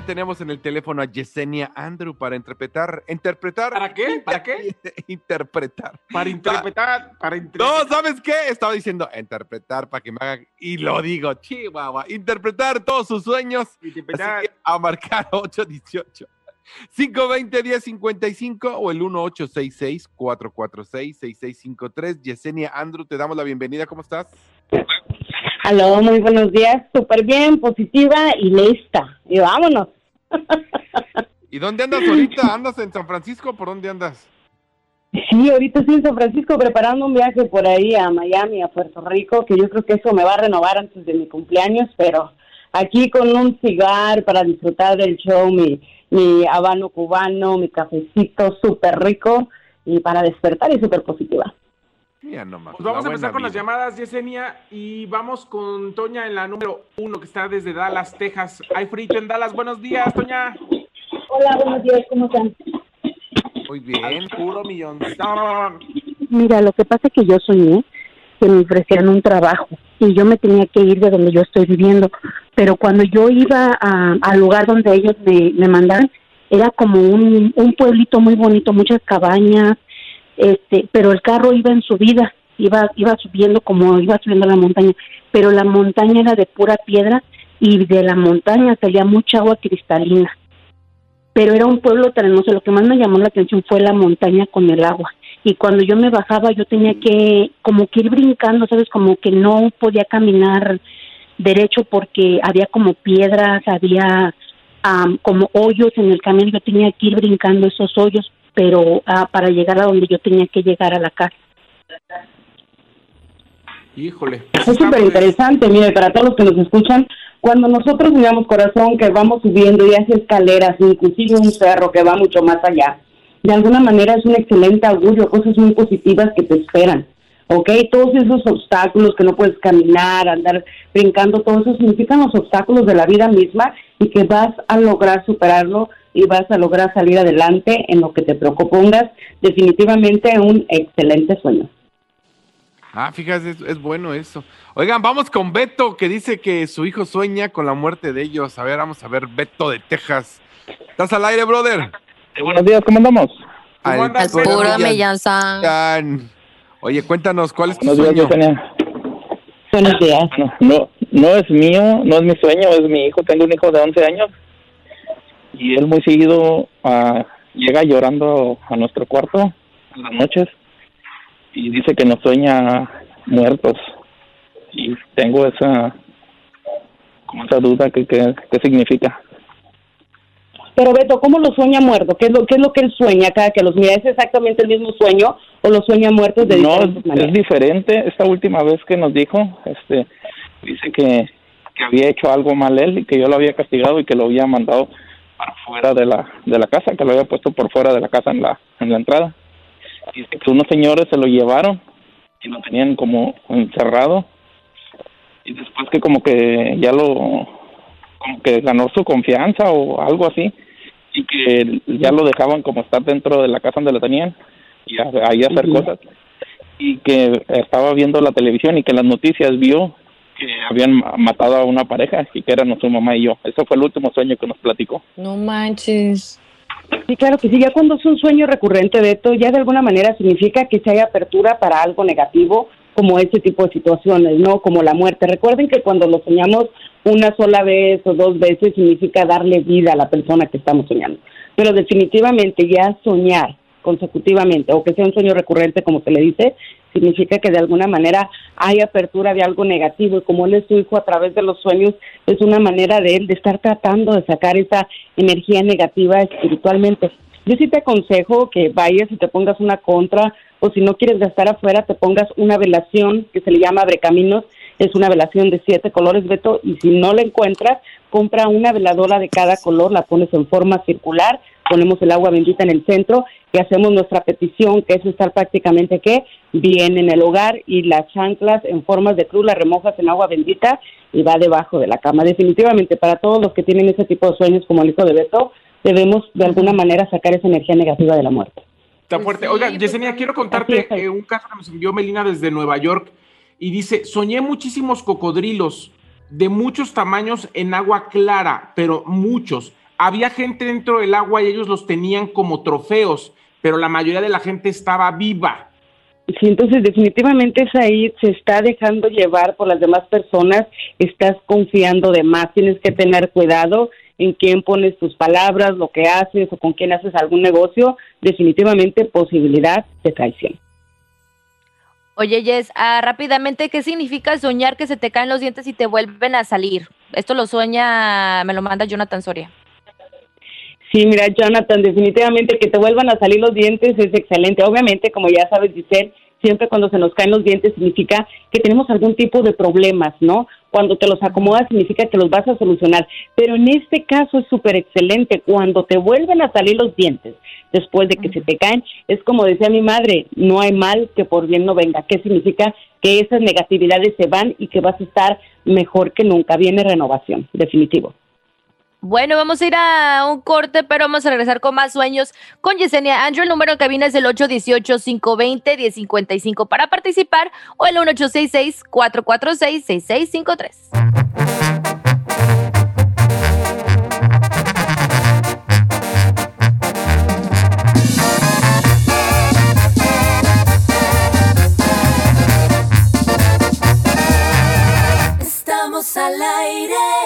Ya tenemos en el teléfono a Yesenia Andrew para interpretar. ¿Interpretar? ¿Para qué? ¿Para qué? interpretar. Para interpretar. Para interpretar. No, ¿sabes qué? Estaba diciendo interpretar para que me hagan. Y lo digo, chihuahua. Interpretar todos sus sueños. Interpretar. Así que a marcar 818. 520-1055 o el 1866-446-6653. Yesenia Andrew, te damos la bienvenida. ¿Cómo estás? Aló, muy buenos días. Súper bien, positiva y lista. Y vámonos. ¿Y dónde andas ahorita? ¿Andas en San Francisco? ¿Por dónde andas? Sí, ahorita estoy en San Francisco preparando un viaje por ahí a Miami, a Puerto Rico, que yo creo que eso me va a renovar antes de mi cumpleaños, pero aquí con un cigar para disfrutar del show, mi, mi habano cubano, mi cafecito súper rico y para despertar y súper positiva. Ya. Pues vamos a empezar con las vida. llamadas, Yesenia, y vamos con Toña en la número uno, que está desde Dallas, Texas. Hay frito en Dallas. Buenos días, Toña. Hola, buenos días, ¿cómo están? Muy bien. Puro millón. Mira, lo que pasa es que yo soñé que me ofrecían un trabajo y yo me tenía que ir de donde yo estoy viviendo, pero cuando yo iba a- al lugar donde ellos me, me mandaron, era como un, un pueblito muy bonito, muchas cabañas, este, pero el carro iba en subida, iba, iba subiendo como iba subiendo la montaña, pero la montaña era de pura piedra y de la montaña salía mucha agua cristalina. Pero era un pueblo terrenoso, lo que más me llamó la atención fue la montaña con el agua y cuando yo me bajaba yo tenía que como que ir brincando, sabes, como que no podía caminar derecho porque había como piedras, había am, como hoyos en el camino, yo tenía que ir brincando esos hoyos, pero ah, para llegar a donde yo tenía que llegar a la casa. Híjole. Es súper interesante, mire, para todos los que nos escuchan, cuando nosotros miramos corazón que vamos subiendo y hace escaleras, inclusive un cerro que va mucho más allá, de alguna manera es un excelente augurio, cosas muy positivas que te esperan. ¿Ok? Todos esos obstáculos que no puedes caminar, andar brincando, todo eso significan los obstáculos de la vida misma y que vas a lograr superarlo y vas a lograr salir adelante en lo que te propongas. Definitivamente un excelente sueño. Ah, fíjate, es, es bueno eso. Oigan, vamos con Beto, que dice que su hijo sueña con la muerte de ellos. A ver, vamos a ver, Beto de Texas. ¿Estás al aire, brother? buenos días, ¿cómo andamos? ¿Cómo andas, puro Oye, cuéntanos, ¿cuál es tu Buenos días, sueño? Yesenia. Buenos días. Bueno, no, no es mío, no es mi sueño, es mi hijo. Tengo un hijo de 11 años y él muy seguido ah, llega llorando a nuestro cuarto en las noches y dice que nos sueña muertos. Y tengo esa como esa duda que qué qué significa. Pero Beto, ¿cómo lo sueña muerto? ¿Qué es lo, qué es lo que él sueña cada que los mira? ¿Es exactamente el mismo sueño o lo sueña muertos de No, es diferente. Esta última vez que nos dijo, este, dice que, que había hecho algo mal él y que yo lo había castigado y que lo había mandado para fuera de la de la casa, que lo había puesto por fuera de la casa en la en la entrada. Dice que unos señores se lo llevaron y lo tenían como encerrado y después que como que ya lo como que ganó su confianza o algo así y que ya lo dejaban como estar dentro de la casa donde lo tenían y a- ahí hacer cosas y que estaba viendo la televisión y que en las noticias vio que habían ma- matado a una pareja y que eran su mamá y yo. Eso fue el último sueño que nos platicó. No manches. Sí, claro que sí. Ya cuando es un sueño recurrente, Beto, ya de alguna manera significa que se hay apertura para algo negativo, como este tipo de situaciones, ¿no? Como la muerte. Recuerden que cuando lo soñamos una sola vez o dos veces significa darle vida a la persona que estamos soñando. Pero definitivamente ya soñar consecutivamente o que sea un sueño recurrente, como se le dice, significa que de alguna manera hay apertura de algo negativo y como él es su hijo a través de los sueños, es una manera de él de estar tratando de sacar esa energía negativa espiritualmente. Yo sí te aconsejo que vayas y te pongas una contra o si no quieres gastar afuera, te pongas una velación que se le llama Abre Caminos, es una velación de siete colores, Beto, y si no la encuentras, compra una veladora de cada color, la pones en forma circular, ponemos el agua bendita en el centro, que hacemos nuestra petición, que es estar prácticamente que bien en el hogar y las chanclas en formas de cruz las remojas en agua bendita y va debajo de la cama. Definitivamente para todos los que tienen ese tipo de sueños como el hijo de Beto, debemos de alguna manera sacar esa energía negativa de la muerte. Está fuerte. Oiga, Yesenia, quiero contarte eh, un caso que nos envió Melina desde Nueva York y dice, soñé muchísimos cocodrilos de muchos tamaños en agua clara, pero muchos. Había gente dentro del agua y ellos los tenían como trofeos, pero la mayoría de la gente estaba viva. Sí, entonces definitivamente es ahí, se está dejando llevar por las demás personas, estás confiando de más, tienes que tener cuidado en quién pones tus palabras, lo que haces o con quién haces algún negocio, definitivamente posibilidad de traición. Oye, Jess, ah, rápidamente, ¿qué significa soñar que se te caen los dientes y te vuelven a salir? Esto lo sueña, me lo manda Jonathan Soria. Sí, mira, Jonathan, definitivamente que te vuelvan a salir los dientes es excelente. Obviamente, como ya sabes, Giselle, siempre cuando se nos caen los dientes significa que tenemos algún tipo de problemas, ¿no? Cuando te los acomodas significa que los vas a solucionar. Pero en este caso es súper excelente. Cuando te vuelven a salir los dientes después de que se te caen, es como decía mi madre, no hay mal que por bien no venga. ¿Qué significa? Que esas negatividades se van y que vas a estar mejor que nunca. Viene renovación, definitivo. Bueno, vamos a ir a un corte, pero vamos a regresar con más sueños con Yesenia Andrew. El número de cabina es el 818-520-1055 para participar o el 1866-446-6653. Estamos al aire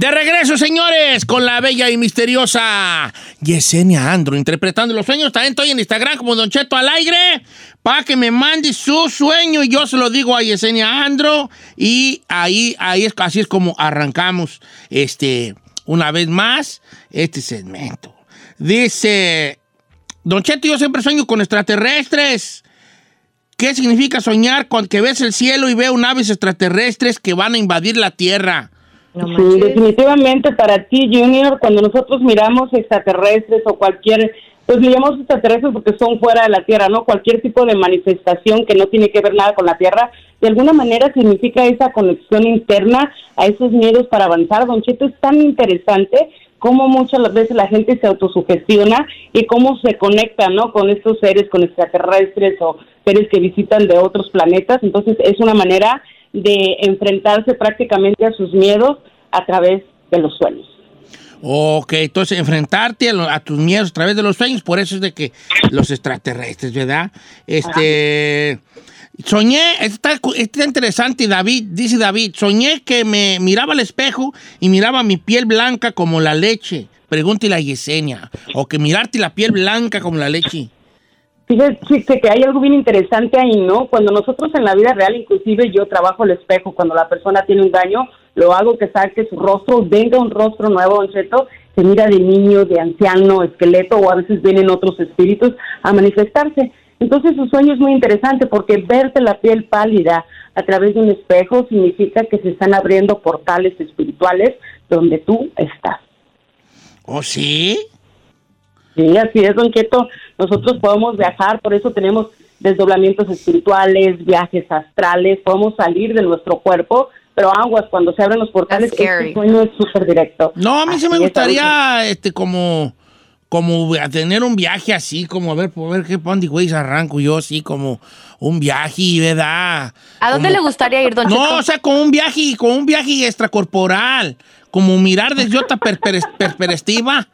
De regreso, señores, con la bella y misteriosa Yesenia Andro, interpretando los sueños. También estoy en Instagram como Don Cheto al aire, para que me mande su sueño y yo se lo digo a Yesenia Andro. Y ahí, ahí es, así es como arrancamos este, una vez más este segmento. Dice Don Cheto, yo siempre sueño con extraterrestres. ¿Qué significa soñar con que ves el cielo y veo naves extraterrestres que van a invadir la Tierra? sí, definitivamente para ti, Junior, cuando nosotros miramos extraterrestres o cualquier, pues miramos extraterrestres porque son fuera de la Tierra, ¿no? Cualquier tipo de manifestación que no tiene que ver nada con la Tierra, de alguna manera significa esa conexión interna a esos miedos para avanzar. Don Cheto es tan interesante cómo muchas veces la gente se autosugestiona y cómo se conecta, ¿no? Con estos seres, con extraterrestres o seres que visitan de otros planetas. Entonces es una manera de enfrentarse prácticamente a sus miedos a través de los sueños. Ok, entonces enfrentarte a, tus miedos a través de los sueños, por eso es de que los extraterrestres, ¿verdad? Este, Soñé, está, está interesante, David, dice David, soñé que me miraba al espejo y miraba mi piel blanca como la leche. Pregúntale a Yesenia. O que mirarte la piel blanca como la leche. Fíjate que hay algo bien interesante ahí, ¿no? Cuando nosotros en la vida real, inclusive yo trabajo el espejo, cuando la persona tiene un daño, lo hago que saque su rostro, venga un rostro nuevo, un reto, se mira de niño, de anciano, esqueleto, o a veces vienen otros espíritus a manifestarse. Entonces su sueño es muy interesante porque verte la piel pálida a través de un espejo significa que se están abriendo portales espirituales donde tú estás. ¿Oh, sí? Sí, así es, don Cheto. Nosotros podemos viajar, por eso tenemos desdoblamientos espirituales, viajes astrales, podemos salir de nuestro cuerpo, pero aguas, cuando se abren los portales, este sueño es súper directo. No, a mí sí me gustaría, este, como como a tener un viaje así, como a ver, por ver qué Pondy güey arranco yo así, como un viaje, ¿verdad? ¿A dónde le gustaría ir, don No, o sea, como un viaje, como un viaje extracorporal, como mirar desde otra perspectiva,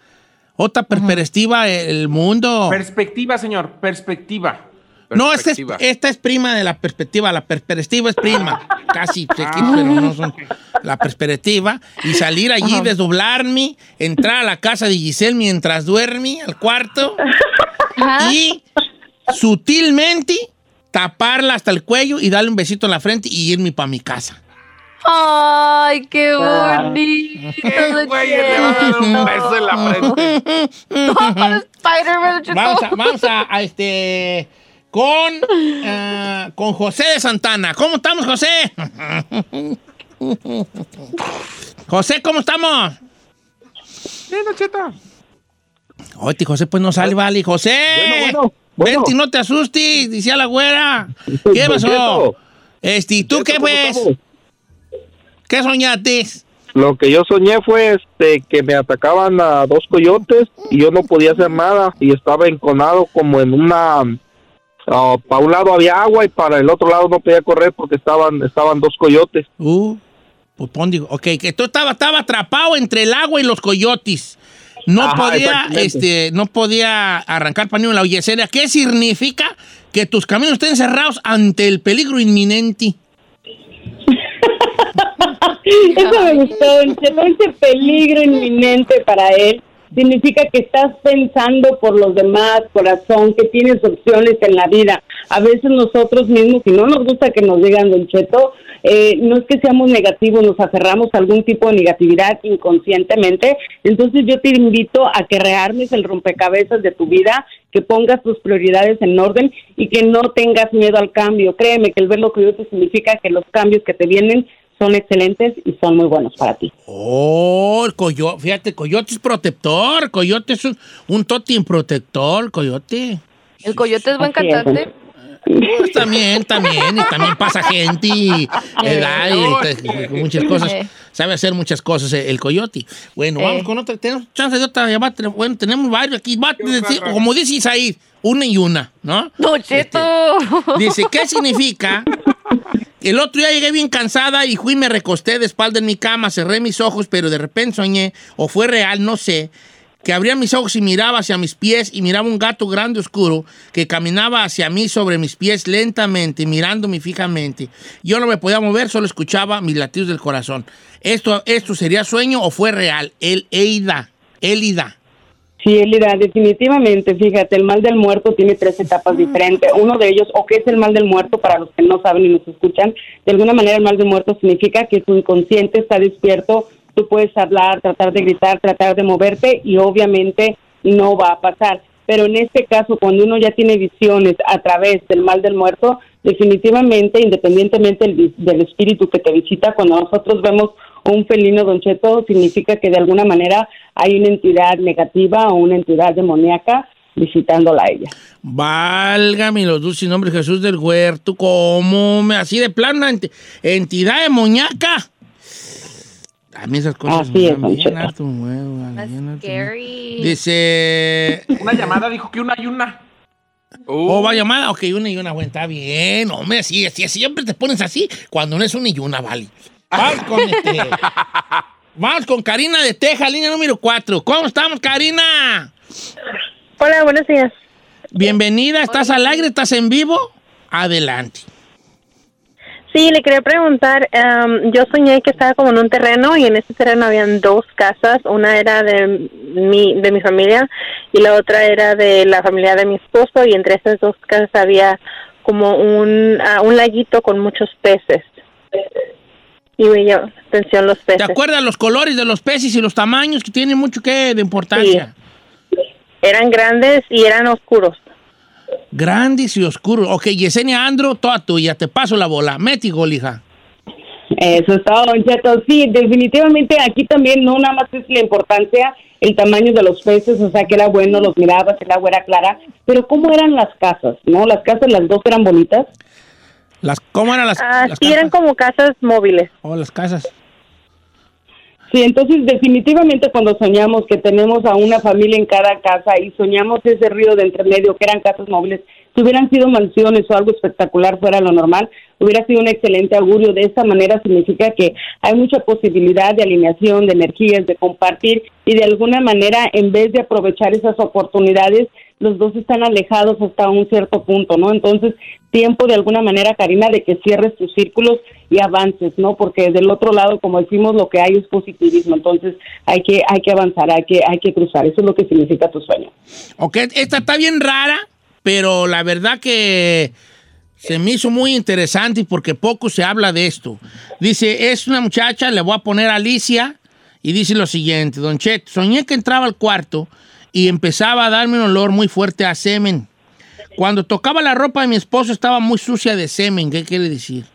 otra perspectiva el mundo. Perspectiva, señor, perspectiva. No, esta es, esta es, prima de la perspectiva. La perspectiva es prima. Casi, ah. pero no son la perspectiva. Y salir allí, desdoblarme, entrar a la casa de Giselle mientras duerme, al cuarto. Y sutilmente taparla hasta el cuello y darle un besito en la frente y irme para mi casa. ¡Ay, qué bonito! ¿Qué güey le va a dar un beso en la frente? vamos a, vamos a, a este con, eh, con José de Santana. ¿Cómo estamos, José? José, ¿cómo estamos? Bien, Don Cheto. Oye, José, pues no sale, vale. José, Bueno, bueno, vente, no te asustes, decía la güera. ¿Qué pasó? Este, ¿y tú qué ¿cómo pues? ¿Qué soñaste? Lo que yo soñé fue este que me atacaban a dos coyotes y yo no podía hacer nada y estaba enconado como en una para un lado había agua y para el otro lado no podía correr porque estaban estaban dos coyotes. Uh, pues pon, digo, ok, que tú estaba, estaba atrapado entre el agua y los coyotes. No Ajá, podía, este, no podía arrancar para ni la Yesenia. ¿Qué significa que tus caminos estén cerrados ante el peligro inminente? Eso me gustó, ese peligro inminente para él significa que estás pensando por los demás, corazón, que tienes opciones en la vida. A veces nosotros mismos, si no nos gusta que nos digan, Don Cheto, eh, no es que seamos negativos, nos aferramos a algún tipo de negatividad inconscientemente. Entonces yo te invito a que rearmes el rompecabezas de tu vida, que pongas tus prioridades en orden y que no tengas miedo al cambio. Créeme que el ver lo que yo te significa que los cambios que te vienen son excelentes y son muy buenos para ti. Oh, el coyote, fíjate, coyote es protector, coyote es un, un totín protector, coyote. El coyote es buen Así es, cantante. Pues también, también, y también pasa gente y, y, y muchas cosas. Eh. Sabe hacer muchas cosas el, coyote. Bueno, vamos Eh. con otra. Tenemos chance de otra llamada. Bueno, tenemos varios aquí. Va, dice- como dice Isaí, una y una, ¿no? Don Cheto. Dice, ¿qué significa? El otro día llegué bien cansada y fui me recosté de espalda en mi cama, cerré mis ojos, pero de repente soñé, o fue real, no sé, que abría mis ojos y miraba hacia mis pies y miraba un gato grande oscuro que caminaba hacia mí sobre mis pies lentamente, mirándome fijamente. Yo no me podía mover, solo escuchaba mis latidos del corazón. ¿Esto, esto sería sueño o fue real? El Eida, Elida. Sí, Elida, definitivamente, fíjate, el mal del muerto tiene tres etapas diferentes. Uno de ellos, o qué es el mal del muerto, para los que no saben y nos escuchan, de alguna manera el mal del muerto significa que tu inconsciente está despierto, tú puedes hablar, tratar de gritar, tratar de moverte y obviamente no va a pasar. Pero en este caso, cuando uno ya tiene visiones a través del mal del muerto, definitivamente, independientemente del, del espíritu que te visita, cuando nosotros vemos un felino Don Cheto, significa que de alguna manera hay una entidad negativa o una entidad demoníaca visitándola a ella. Válgame los dulces nombres Jesús del Huerto, ¿cómo me así de plano una ent- entidad demoníaca? A mí esas cosas Así me es, bien harto huevo, bien scary. Dice, Una llamada dijo que una y una. ¿o va llamada? Ok, una y una, bueno, está bien, hombre, así, así, siempre te pones así cuando no es una y una, vale. Vamos con este, vamos con Karina de Texas, línea número 4. ¿Cómo estamos, Karina? Hola, buenos días. Bienvenida, ¿estás al aire? ¿Estás en vivo? Adelante. Sí, le quería preguntar, em, yo soñé que estaba como en un terreno y en ese terreno habían dos casas, una era de mi, de mi familia y la otra era de la familia de mi esposo y entre esas dos casas había como un, ah, un laguito con muchos peces. Y me llamó la atención los ¿Te peces. acuerdas los colores de los peces y los tamaños que tienen mucho que de importancia? Eran grandes y eran oscuros. Grandes y oscuros. Ok, Yesenia Andro, toda tuya. Te paso la bola. Meti gol, hija. Eso es todo, Don Cheto. Sí, definitivamente aquí también no nada más es la importancia, el tamaño de los peces, o sea que era bueno, los mirabas, el agua era clara, pero ¿cómo eran las casas? ¿No? Las casas, las dos eran bonitas. Las, ¿Cómo eran las, Ah, las sí, eran casas? como casas móviles. Oh, las casas. Sí, entonces definitivamente cuando soñamos que tenemos a una familia en cada casa y soñamos ese río de entre medio que eran casas móviles, si hubieran sido mansiones o algo espectacular fuera lo normal, hubiera sido un excelente augurio. De esta manera significa que hay mucha posibilidad de alineación, de energías, de compartir y de alguna manera en vez de aprovechar esas oportunidades, los dos están alejados hasta un cierto punto, ¿no? Entonces, tiempo de alguna manera, Karina, de que cierres tus círculos y avances, ¿no? Porque del otro lado, como decimos, lo que hay es positivismo, entonces hay que hay que avanzar, hay que hay que cruzar, eso es lo que significa tu sueño. Ok, esta está bien rara, pero la verdad que se me hizo muy interesante porque poco se habla de esto. Dice, es una muchacha, le voy a poner Alicia, y dice lo siguiente, Don Chet, soñé que entraba al cuarto y empezaba a darme un olor muy fuerte a semen. Cuando tocaba la ropa de mi esposo estaba muy sucia de semen. ¿Qué quiere decir?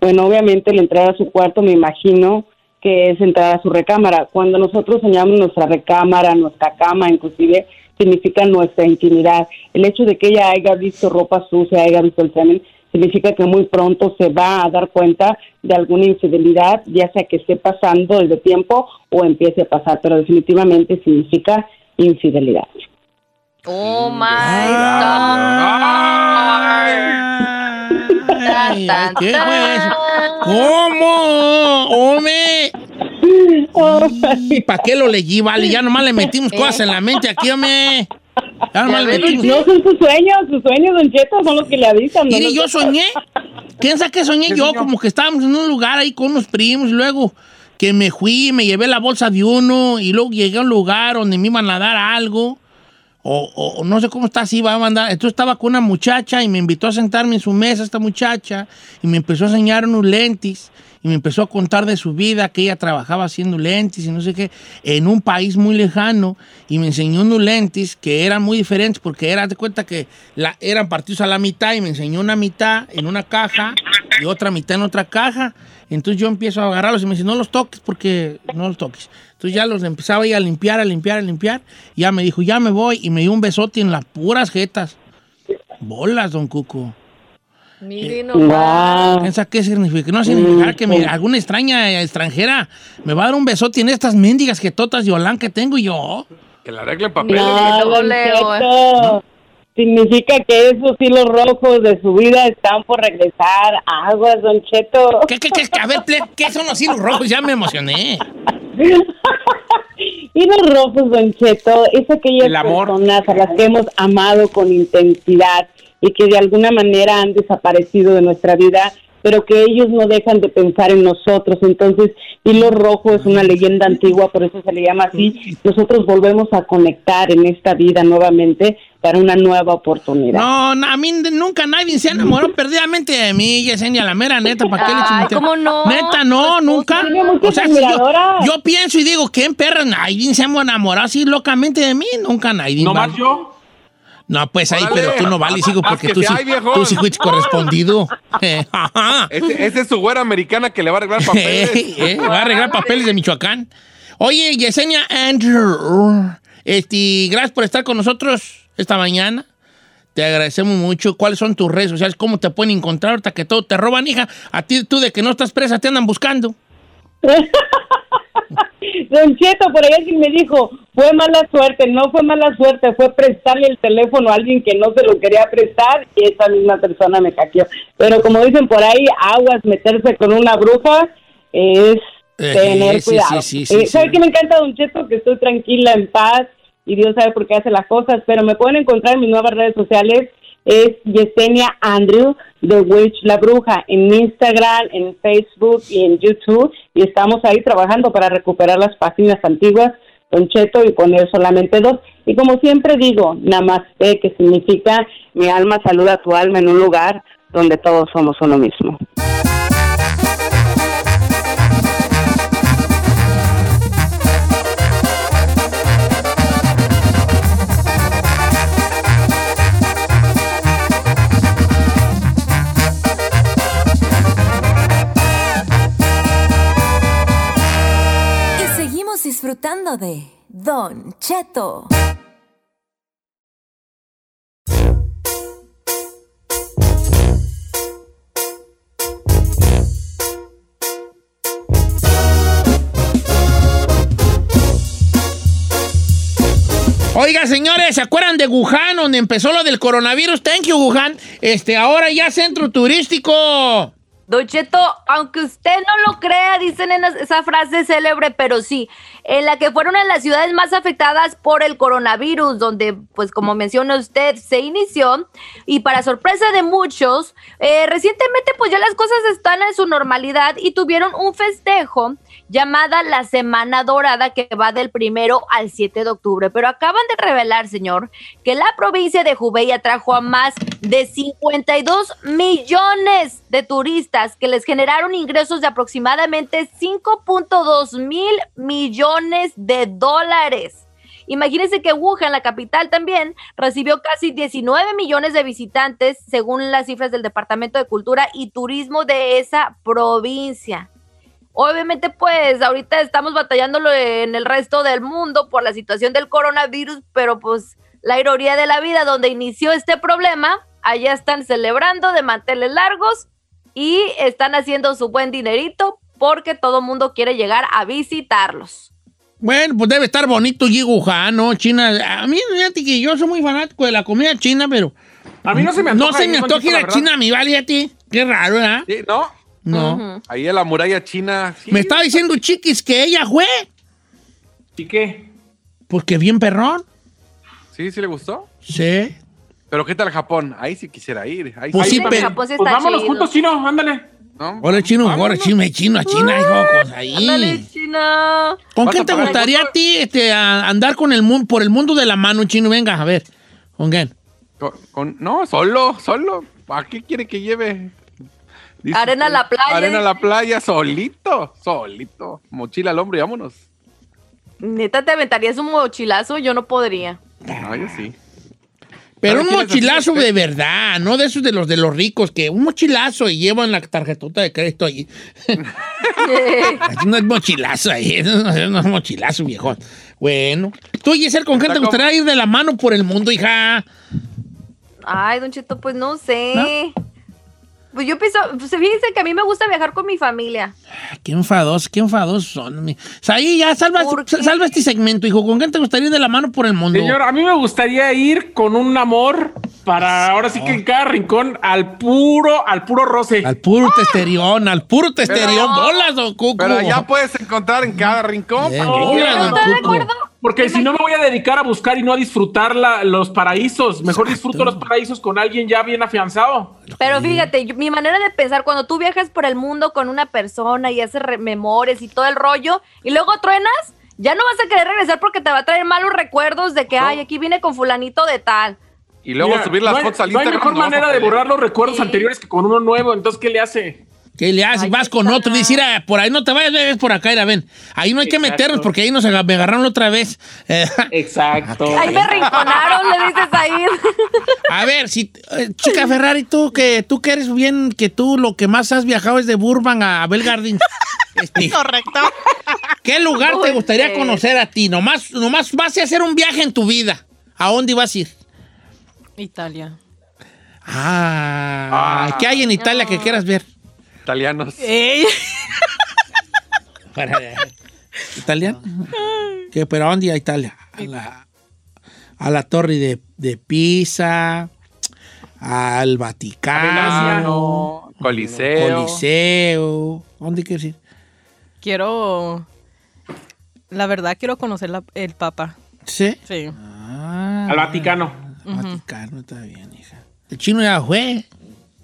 Bueno, obviamente el entrar a su cuarto me imagino que es entrar a su recámara. Cuando nosotros soñamos nuestra recámara, nuestra cama, inclusive, significa nuestra intimidad. El hecho de que ella haya visto ropa sucia, haya visto el semen, significa que muy pronto se va a dar cuenta de alguna infidelidad, ya sea que esté pasando el de tiempo o empiece a pasar, pero definitivamente significa infidelidad. Oh my Ay, ay, ¿Qué fue eso? ¿Cómo? ¡Hombre! ¿Y para qué lo leí, vale? Ya nomás le metimos cosas en la mente aquí, hombre. Ya nomás le metimos. No son sus sueños, sus sueños, Don Cheto, son los que le avisan. ¿no? Mire, yo soñé. Piensa que soñé yo, como que estábamos en un lugar ahí con unos primos y luego que me fui, me llevé la bolsa de uno y luego llegué a un lugar donde me iban a dar algo. O, no sé cómo está así, va a mandar. Entonces estaba con una muchacha y me invitó a sentarme en su mesa esta muchacha y me empezó a enseñar unos lentes y me empezó a contar de su vida, que ella trabajaba haciendo lentes y no sé qué, en un país muy lejano y me enseñó unos lentes que eran muy diferentes porque era de cuenta que la, eran partidos a la mitad y me enseñó una mitad en una caja y otra mitad en otra caja. Entonces yo empiezo a agarrarlos y me dice, no los toques porque no los toques. Entonces ya los empezaba a limpiar, a limpiar, a limpiar. Y ya me dijo, ya me voy. Y me dio un besote en las puras jetas. Bolas, don Cuco. Miren Wow. ¿Piensa qué significa? No significará que me- alguna extraña eh, extranjera me va a dar un besote en estas mendigas jetotas de Olán que tengo yo. Que la arregle papeles. No, eh. Significa que esos hilos rojos de su vida están por regresar. Aguas, Don Cheto. ¿Qué, qué, qué? A ver, ¿qué son los hilos rojos? Ya me emocioné. Hilos rojos, Don Cheto, es aquellas El amor. personas a las que hemos amado con intensidad y que de alguna manera han desaparecido de nuestra vida, pero que ellos no dejan de pensar en nosotros. Entonces, Hilo Rojo es una leyenda antigua, por eso se le llama así. Nosotros volvemos a conectar en esta vida nuevamente para una nueva oportunidad. No, no, a mí nunca nadie se enamoró perdidamente de mí, Yesenia, la mera neta, ¿para qué le Ay? ¿cómo no? Neta, no, nunca. tiene muchas O sea, si yo, pienso y digo, ¿quién perra? Nadie se ha enamorado así locamente de mí, nunca nadie. ¿No más yo? No, pues ahí, Órale. pero tú no vales, hijo, porque que tú sí tú sí fuiste correspondido. Eh, ese es su güera americana que le va a arreglar papeles. Eh, eh, va a arreglar papeles de Michoacán. Oye, Yesenia Andrew, este, gracias por estar con nosotros esta mañana. Te agradecemos mucho. ¿Cuáles son tus redes sociales? ¿Cómo te pueden encontrar ahorita que todo te roban, hija? A ti, tú de que no estás presa, te andan buscando. Don Cheto, por ahí alguien me dijo, fue mala suerte, no fue mala suerte, fue prestarle el teléfono a alguien que no se lo quería prestar y esa misma persona me hackeó. Pero como dicen por ahí, aguas, meterse con una bruja es Eh, tener sí, cuidado. sí, sí, Eh, sí, ¿Sabe qué me encanta, Don Cheto? Que estoy tranquila, en paz y Dios sabe por qué hace las cosas, pero me pueden encontrar en mis nuevas redes sociales, es Yesenia Andrew, The Witch La Bruja, en Instagram, en Facebook y en YouTube, y estamos ahí trabajando para recuperar las páginas antiguas, Don Cheto, y poner solamente dos. Y como siempre digo, Namaste, que significa mi alma saluda a tu alma en un lugar donde todos somos uno mismo. De Don Cheto. Oiga, señores, ¿se acuerdan de Wuhan, donde empezó lo del coronavirus? Thank you, Wuhan. Este, ahora ya centro turístico. Don Cheto, aunque usted no lo crea, dicen en es- esa frase célebre, pero sí, en la que fueron en las ciudades más afectadas por el coronavirus, donde, pues como menciona usted, se inició, y para sorpresa de muchos, eh, recientemente pues ya las cosas están en su normalidad y tuvieron un festejo llamada la Semana Dorada que va del primero al 7 de octubre, pero acaban de revelar, señor, que la provincia de Hubei atrajo a más de 52 millones de turistas que les generaron ingresos de aproximadamente 5.2 mil millones de dólares. Imagínense que Wuhan, la capital también, recibió casi 19 millones de visitantes, según las cifras del Departamento de Cultura y Turismo de esa provincia. Obviamente, pues ahorita estamos batallándolo en el resto del mundo por la situación del coronavirus, pero pues la ironía de la vida, donde inició este problema, allá están celebrando de manteles largos y están haciendo su buen dinerito porque todo el mundo quiere llegar a visitarlos. Bueno, pues debe estar bonito y Wuhan, ¿no? China. A mí, fíjate que yo soy muy fanático de la comida china, pero. A mí no se me No antoja se ir, me antoja ir a. China, mi vale, a ti. Qué raro, ¿verdad? Sí, ¿No? No. Ahí en la muralla china. sí. Me estaba diciendo Chiquis que ella fue. ¿Y qué? Porque bien perrón. ¿Sí? ¿Sí le gustó? Sí. Pero ¿qué tal Japón? Ahí sí quisiera ir. Ahí Pues sí, pero- Japón sí Pues vámonos chido. juntos, chino, ándale. ¿no? Ahora chino, ahora Vámonos. chino, chino, a China, hijo, pues ahí. Ándale, China. ¿Con ¿Vas qué a te gustaría a ti este, a- andar con el mundo, por el mundo de la mano, chino? Venga, a ver. ¿Con quién? Con- con- no, solo, solo. ¿Para qué quiere que lleve? Dice Arena a la playa, Arena a la playa, solito, solito. Mochila al hombro y vámonos. Neta, te aventarías un mochilazo, yo no podría. No, yo sí. Pero ¿Sabe un mochilazo este? de verdad, no de esos de los de los ricos, que un mochilazo y llevan la tarjetota de crédito ahí. no es mochilazo ahí, no es no es mochilazo, viejo. Bueno. Tú, Giselle, ¿con qué te gustaría ir de la mano por el mundo, hija? Ay, Don Cheto, pues no sé. Pues yo pienso, pues fíjense que a mí me gusta viajar con mi familia. Qué enfadosos, qué enfadosos son. O sea, ahí ya salva, salva este segmento, hijo. ¿Con qué te gustaría ir de la mano por el mundo? Señor, a mí me gustaría ir con un amor para ahora sí que en cada rincón al puro, al puro roce. Al puro testerión, al puro testerión. Bolas, don Cuco. Pero ya puedes encontrar en cada rincón. Bien, ¿para qué bolas, don ¿Estás de acuerdo? Porque si no me voy a dedicar a buscar y no a disfrutar la- los paraísos. Mejor disfruto los paraísos con alguien ya bien afianzado. Pero fíjate, yo- mi manera de pensar, cuando tú viajas por el mundo con una persona y haces re- memorias y todo el rollo, y luego truenas, ya no vas a querer regresar porque te va a traer malos recuerdos de que, ay, aquí vine con fulanito de tal. Y luego Mira, subir las no hay- fotos al No hay Instagram. mejor no vas a manera de borrar los recuerdos Sí. anteriores que con uno nuevo. Entonces, ¿qué le hace? ¿Qué le haces? Ahí Vas con otro y decir, ah, por ahí no te vayas, ves por acá, mira, ven. Ahí no hay que Exacto. meternos porque ahí nos me agarraron otra vez. Exacto. Ahí me rinconaron, le dices ahí. a ver, si, eh, chica Ferrari, tú que tú que eres bien, que tú lo que más has viajado es de Burbank a Bell Gardens. Este, Correcto. ¿Qué lugar te gustaría conocer a ti? Nomás, nomás vas a hacer un viaje en tu vida. ¿A dónde vas a ir? Italia. Ah, Ah. ¿qué hay en Italia que quieras ver? Italianos. Para- ¿Italiano? ¿Qué, ¿Pero a dónde a Italia? A la, a la torre de, de Pisa, al Vaticano, Coliseo. Coliseo. ¿Dónde quieres ir? Quiero. La verdad, quiero conocer la- el Papa. ¿Sí? Sí. Ah, Al Vaticano. Vaticano, está bien, hija. El chino ya fue.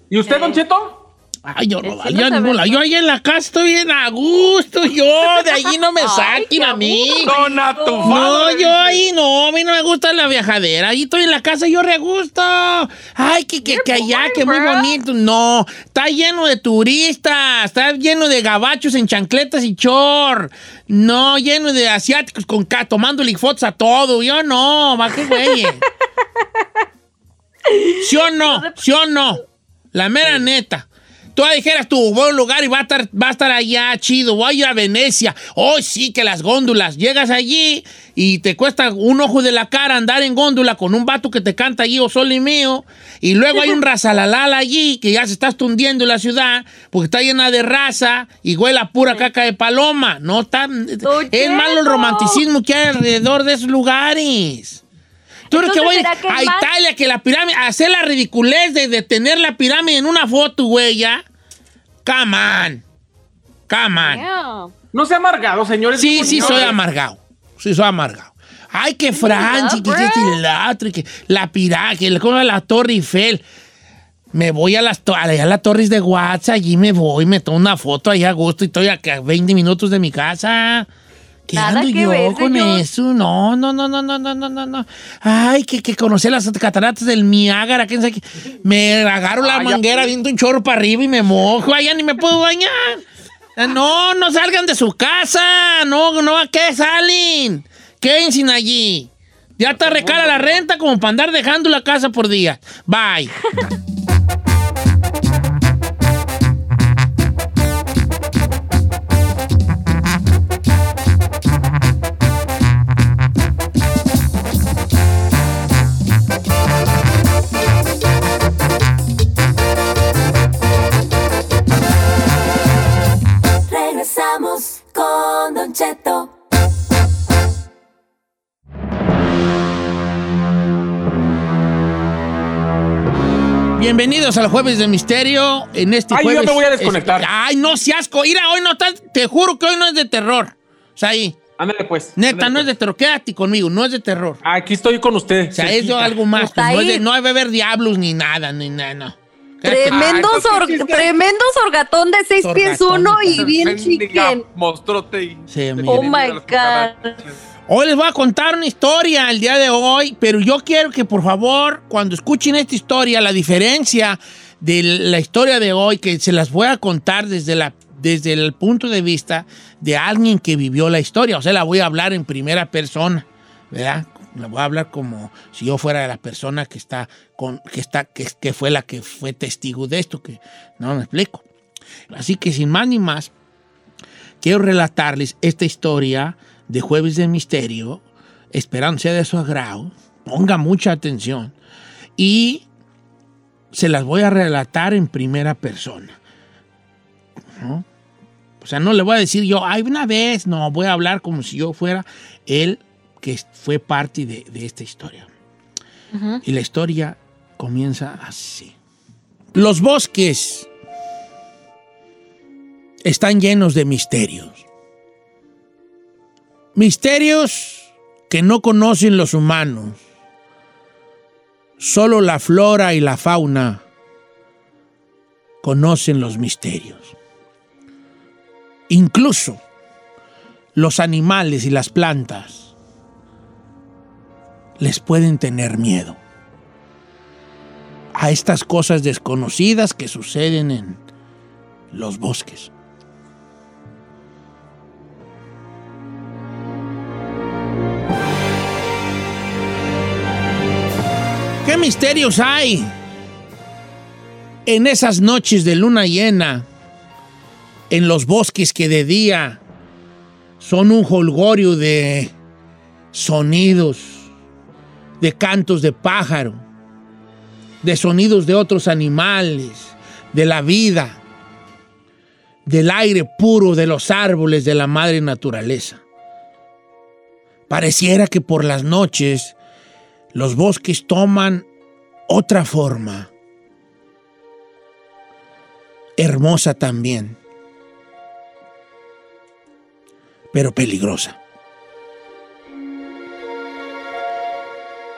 ¿Y usted, Don Cheto? Ay, yo no valía sabe ningún lado. Yo ahí en la casa estoy bien a gusto. Yo, de allí no me saquen a mí. Dona tu No, yo ahí no, a mí no me gusta la viajadera. Ahí estoy en la casa, yo re gusto. Ay, que, que, que allá, que muy bonito. No, está lleno de turistas, está lleno de gabachos en chancletas y chor. No, lleno de asiáticos con ca- tomándole fotos a todo. Yo no, va que güey. ¿Sí o no? ¿Sí o no? La mera neta. Tú dijeras tú, voy a un lugar y va a estar, va a estar allá chido, voy a ir a Venecia. Oh, sí, que las góndolas. Llegas allí y te cuesta un ojo de la cara andar en góndola con un vato que te canta allí, o sol y mío. Y luego hay un razalalal allí que ya se está tundiendo la ciudad porque está llena de raza y huele a pura caca de paloma. No está. Es malo el romanticismo que hay alrededor de esos lugares. Tú eres que voy ¿será que a? Italia, que la pirámide, hacer la ridiculez de, de tener la pirámide en una foto, güey, ya. Come on. Come on. Yeah. No sea amargado, señores. Sí, sí, soy Señores. amargado. Sí, soy amargado. Ay, que Francia, que este otro, y que la pirámide, que la, la Torre Eiffel. Me voy a las, a las torres de WhatsApp, allí me voy, me tomo una foto allá a gusto y estoy a que a 20 minutos de mi casa. ¿Qué Nada ando que yo ver, con eso? No, no, no, no, no, no, no, no. Ay, que, que conocí las cataratas del Niágara, quién sabe qué? Me agarro la manguera viendo un chorro para arriba y me mojo. Ay, ni me puedo bañar. Eh, no, no salgan de su casa. No, no, ¿a qué salen? Quédense allí. Ya te recala la renta como para andar dejando la casa por día. Bye. Bienvenidos al Jueves de Misterio. En este Ay, yo me voy a desconectar. es- ay, no seas asco. Mira, hoy no está. Te juro que hoy no es de terror. O sea, ahí. Ándale pues. Neta, ándale, no es de terror. Quédate conmigo, no es de terror. Aquí estoy con usted. O sea, es de algo más. Pues, no, es de, ahí. no hay beber diablos ni nada, ni nada, no. Quédate- Tremendo, entonces, sor- ¿qué es que- tremendo sorgatón de seis pies uno y bien Sí, mira. Oh my God. Hoy les voy a contar una historia el día de hoy, pero yo quiero que por favor, cuando escuchen esta historia, la diferencia de la historia de hoy, que se las voy a contar desde, la, desde el punto de vista de alguien que vivió la historia. O sea, la voy a hablar en primera persona, ¿verdad? La voy a hablar como si yo fuera la persona que está con, que está, que, que fue la que fue testigo de esto, que no me explico. Así que sin más ni más, quiero relatarles esta historia de Jueves de Misterio, esperando sea de su agrado, ponga mucha atención, y se las voy a relatar en primera persona. ¿no? O sea, no le voy a decir yo, ay, una vez, no, voy a hablar como si yo fuera él que fue parte de, de esta historia. Y la historia comienza así. Los bosques están llenos de misterios. Misterios que no conocen los humanos. Solo la flora y la fauna conocen los misterios. Incluso los animales y las plantas les pueden tener miedo a estas cosas desconocidas que suceden en los bosques. ¿Qué misterios hay en esas noches de luna llena, en los bosques que de día son un holgorio de sonidos, de cantos de pájaro, de sonidos de otros animales, de la vida, del aire puro de los árboles de la madre naturaleza? Pareciera que por las noches los bosques toman otra forma, hermosa también, pero peligrosa.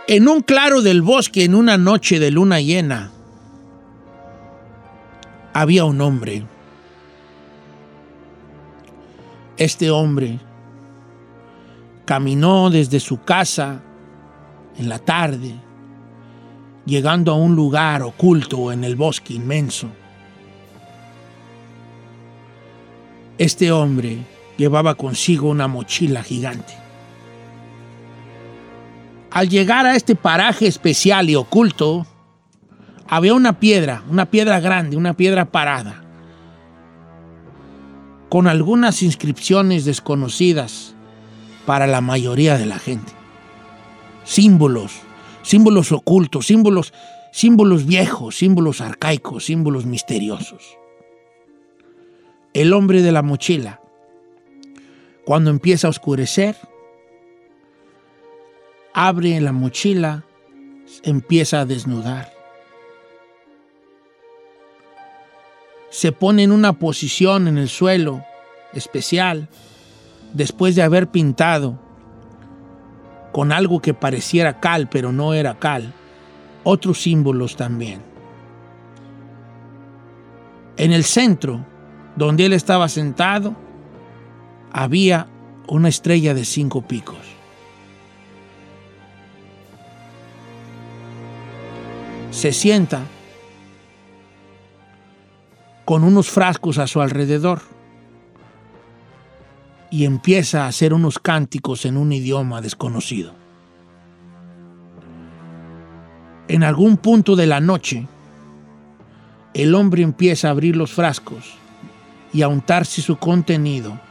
En un claro del bosque, en una noche de luna llena, había un hombre. Este hombre caminó desde su casa en la tarde, llegando a un lugar oculto en el bosque inmenso. Este hombre llevaba consigo una mochila gigante. Al llegar a este paraje especial y oculto, había una piedra, una piedra grande, una piedra parada, con algunas inscripciones desconocidas para la mayoría de la gente símbolos, símbolos ocultos, símbolos, símbolos viejos, símbolos arcaicos, símbolos misteriosos. El hombre de la mochila, cuando empieza a oscurecer, abre la mochila, empieza a desnudar. Se pone en una posición en el suelo especial después de haber pintado con algo que pareciera cal, pero no era cal, otros símbolos también. En el centro, donde él estaba sentado, había una estrella de cinco picos. Se sienta con unos frascos a su alrededor y empieza a hacer unos cánticos en un idioma desconocido. En algún punto de la noche, el hombre empieza a abrir los frascos y a untarse su contenido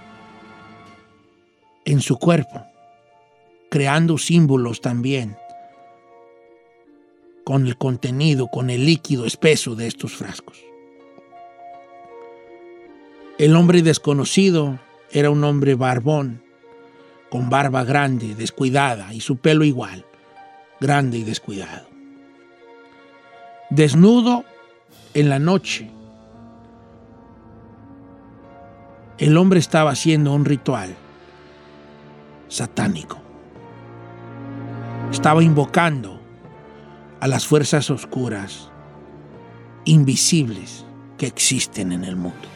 en su cuerpo, creando símbolos también con el contenido, con el líquido espeso de estos frascos. El hombre desconocido era un hombre barbón, con barba grande, descuidada, y su pelo igual, grande y descuidado. Desnudo en la noche, el hombre estaba haciendo un ritual satánico. Estaba invocando a las fuerzas oscuras, invisibles, que existen en el mundo.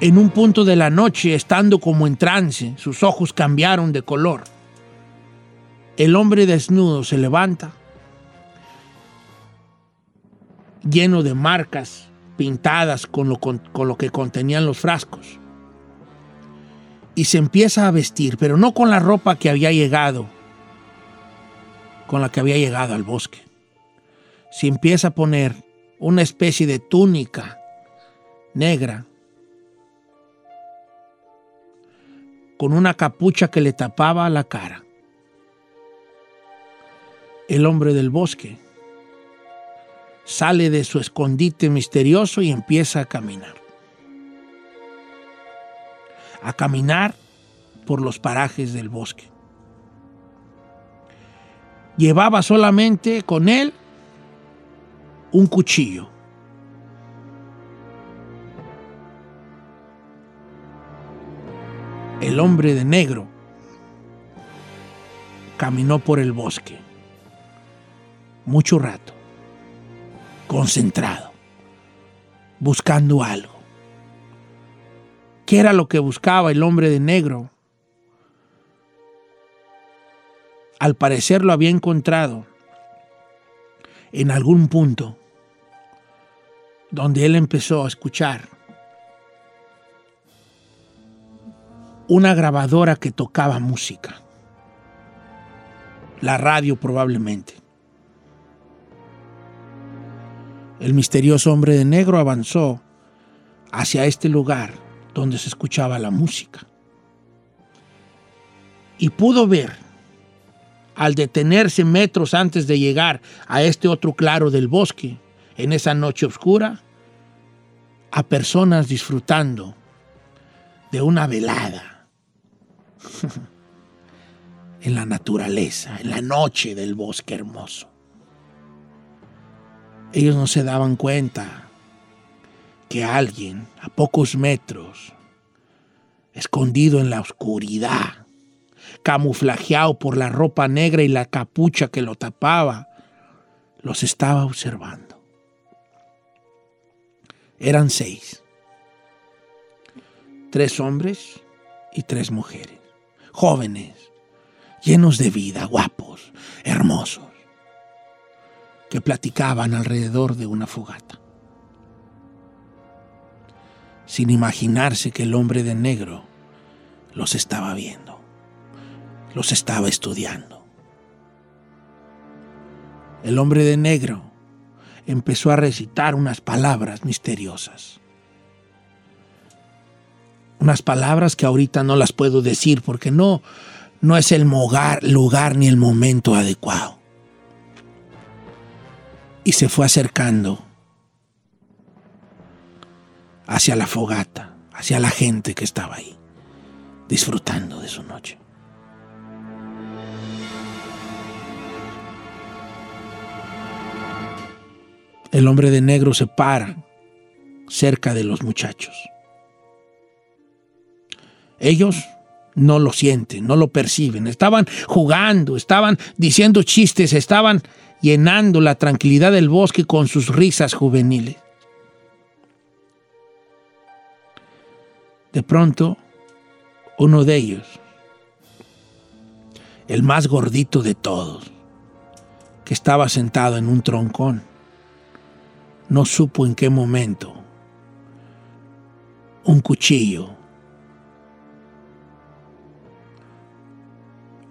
En un punto de la noche, estando como en trance, sus ojos cambiaron de color. El hombre desnudo se levanta, lleno de marcas pintadas con lo, con, lo, que contenían los frascos. Y se empieza a vestir, pero no con la ropa que había llegado, con la que había llegado al bosque. Se empieza a poner una especie de túnica negra con una capucha que le tapaba la cara. El hombre del bosque sale de su escondite misterioso y empieza a caminar. A caminar por los parajes del bosque. Llevaba solamente con él un cuchillo. El hombre de negro caminó por el bosque mucho rato, concentrado, buscando algo. ¿Qué era lo que buscaba el hombre de negro? Al parecer lo había encontrado en algún punto donde él empezó a escuchar una grabadora que tocaba música. La radio probablemente. El misterioso hombre de negro avanzó hacia este lugar donde se escuchaba la música. Y pudo ver, al detenerse metros antes de llegar a este otro claro del bosque, en esa noche oscura, a personas disfrutando de una velada en la naturaleza, en la noche del bosque hermoso. Ellos no se daban cuenta que alguien a pocos metros, escondido en la oscuridad, camuflajeado por la ropa negra y la capucha que lo tapaba, los estaba observando. Eran seis. Tres hombres y tres mujeres jóvenes, llenos de vida, guapos, hermosos, que platicaban alrededor de una fogata, sin imaginarse que el hombre de negro los estaba viendo, los estaba estudiando. El hombre de negro empezó a recitar unas palabras misteriosas unas palabras que ahorita no las puedo decir porque no, no es el lugar, lugar ni el momento adecuado. Y se fue acercando hacia la fogata, hacia la gente que estaba ahí, disfrutando de su noche. El hombre de negro se para cerca de los muchachos. Ellos no lo sienten, no lo perciben. Estaban jugando, estaban diciendo chistes, estaban llenando la tranquilidad del bosque con sus risas juveniles. De pronto, uno de ellos, el más gordito de todos, que estaba sentado en un troncón, no supo en qué momento un cuchillo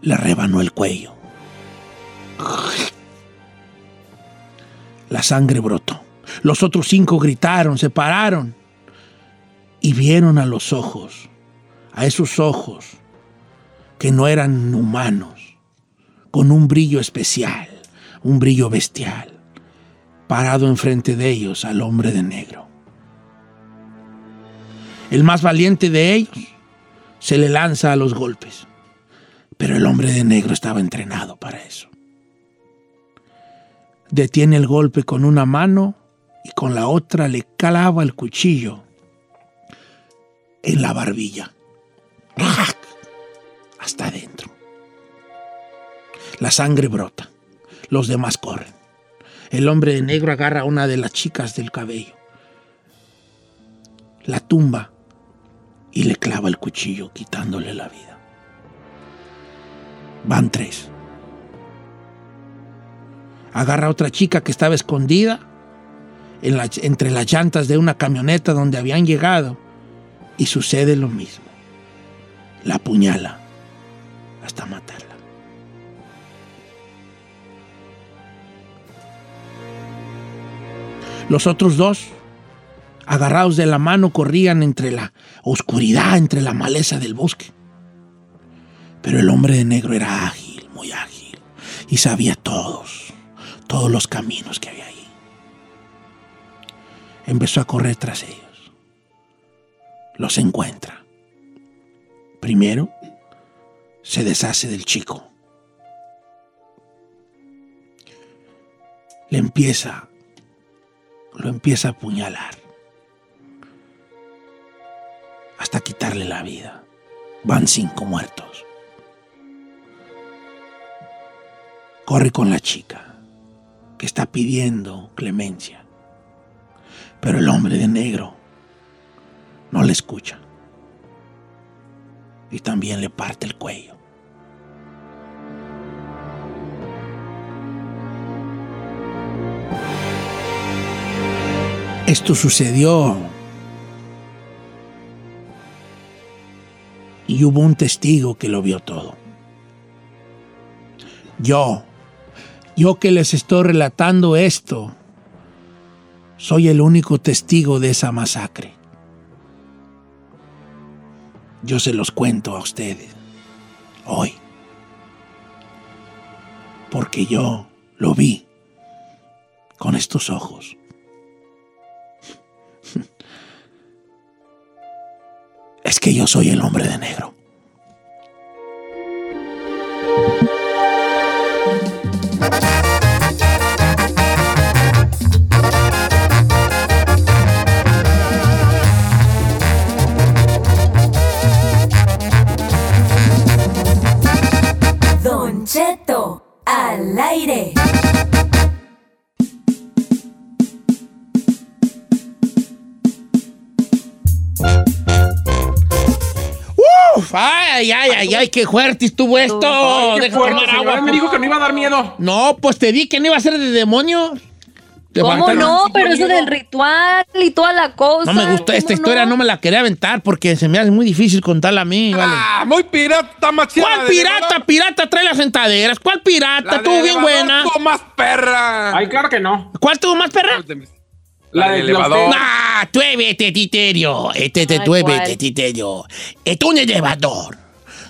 le rebanó el cuello. La sangre brotó. Los otros cinco gritaron, se pararon y vieron a los ojos, a esos ojos que no eran humanos, con un brillo especial, un brillo bestial, parado enfrente de ellos al hombre de negro. El más valiente de ellos se le lanza a los golpes, pero el hombre de negro estaba entrenado para eso. Detiene el golpe con una mano y con la otra le calaba el cuchillo en la barbilla. Hasta adentro. La sangre brota. Los demás corren. El hombre de negro agarra a una de las chicas del cabello. La tumba y le clava el cuchillo quitándole la vida. Van tres. Agarra a otra chica que estaba escondida entre las llantas de una camioneta donde habían llegado y sucede lo mismo. La apuñala hasta matarla. Los otros dos, agarrados de la mano, corrían entre la oscuridad, entre la maleza del bosque. Pero el hombre de negro era ágil, muy ágil, y sabía todos, todos los caminos que había ahí. Empezó a correr tras ellos. Los encuentra. Primero, se deshace del chico. Le empieza, lo empieza a apuñalar hasta quitarle la vida. Van cinco muertos. Corre con la chica que está pidiendo clemencia. Pero el hombre de negro no le escucha. Y también le parte el cuello. Esto sucedió. Y hubo un testigo que lo vio todo. Yo, yo que les estoy relatando esto, soy el único testigo de esa masacre. Yo se los cuento a ustedes hoy. Porque yo lo vi con estos ojos. Es que yo soy el hombre de negro. Ay, ay, ay, ay, qué fuerte estuvo esto. Ay, qué Deja fuerte, tomar agua. Me dijo que no iba a dar miedo. No, pues te di que no iba a ser de demonio. ¿Cómo no? Pero eso del ritual y toda la cosa. No me gustó, esta ¿cómo historia no? me la quería aventar porque se me hace muy difícil contarla a mí, vale. Ah, muy pirata, machina. ¿Cuál pirata? Pirata trae las sentaderas. ¿Cuál pirata? Estuvo bien buena. Estuvo más perra. Ay, claro que no. ¿Cuál tuvo más perra? La del elevador. Ah, tuévete, titerio. Este te tuévete, ¿cuál? titerio. Es un elevador.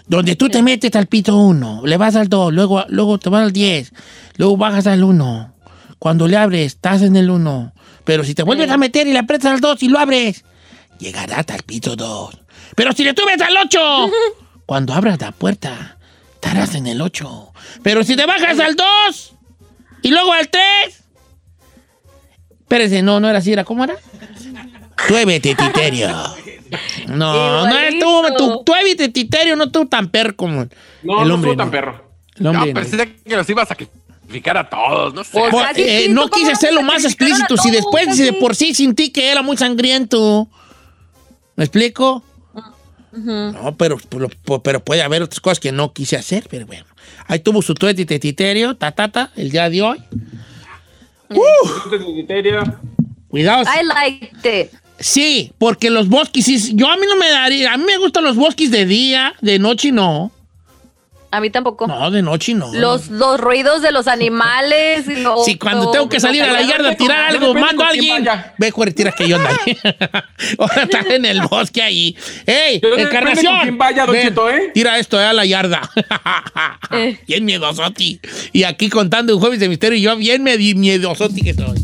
Donde tú te metes al pito 1, le vas al 2, luego, luego te vas al 10, luego bajas al 1. Cuando le abres, estás en el 1. Pero si te vuelves a meter y le aprietas al 2 y lo abres, llegarás al pito 2. Pero si le subes al 8, cuando abras la puerta, estarás en el 8. Pero si te bajas al 2 y luego al 3, Espérese, no, no era así, era ¿cómo era? Tuévete, Titerio. No, no es tú, tú, tuévete, Titerio, no tú tan perro como No, el no hombre. estuvo tan perro. El No, hombre. no. pensé que los ibas a sacrificar a todos, no sé. Pues, eh, no ¿tú cómo quise no hacerlo más explícito. Si después, si de por sí sentí que era muy sangriento. ¿Me explico? No, pero, pero, pero puede haber otras cosas que no quise hacer, pero bueno. Ahí tuvo su tuétete, Titerio, ta, ta, ta, el día de hoy. Criterio. Cuidado. I liked it. Sí, porque los bosques, yo a mí no me daría, a mí me gustan los bosques de día, de noche no. A mí tampoco. No, de noche no. Los, los ruidos de los animales. Sí, cuando lo- tengo que salir a la yarda a tirar algo, mando a alguien. Ve, tira que yo ando ahí. Ahora está en el bosque ahí. ¡Ey, Yo encarnación! vaya, Don Ven, ¿eh? Tira esto eh, a la yarda. Eh. Bien miedosoti. Y aquí contando un jueves de misterio y yo bien miedosoti que soy.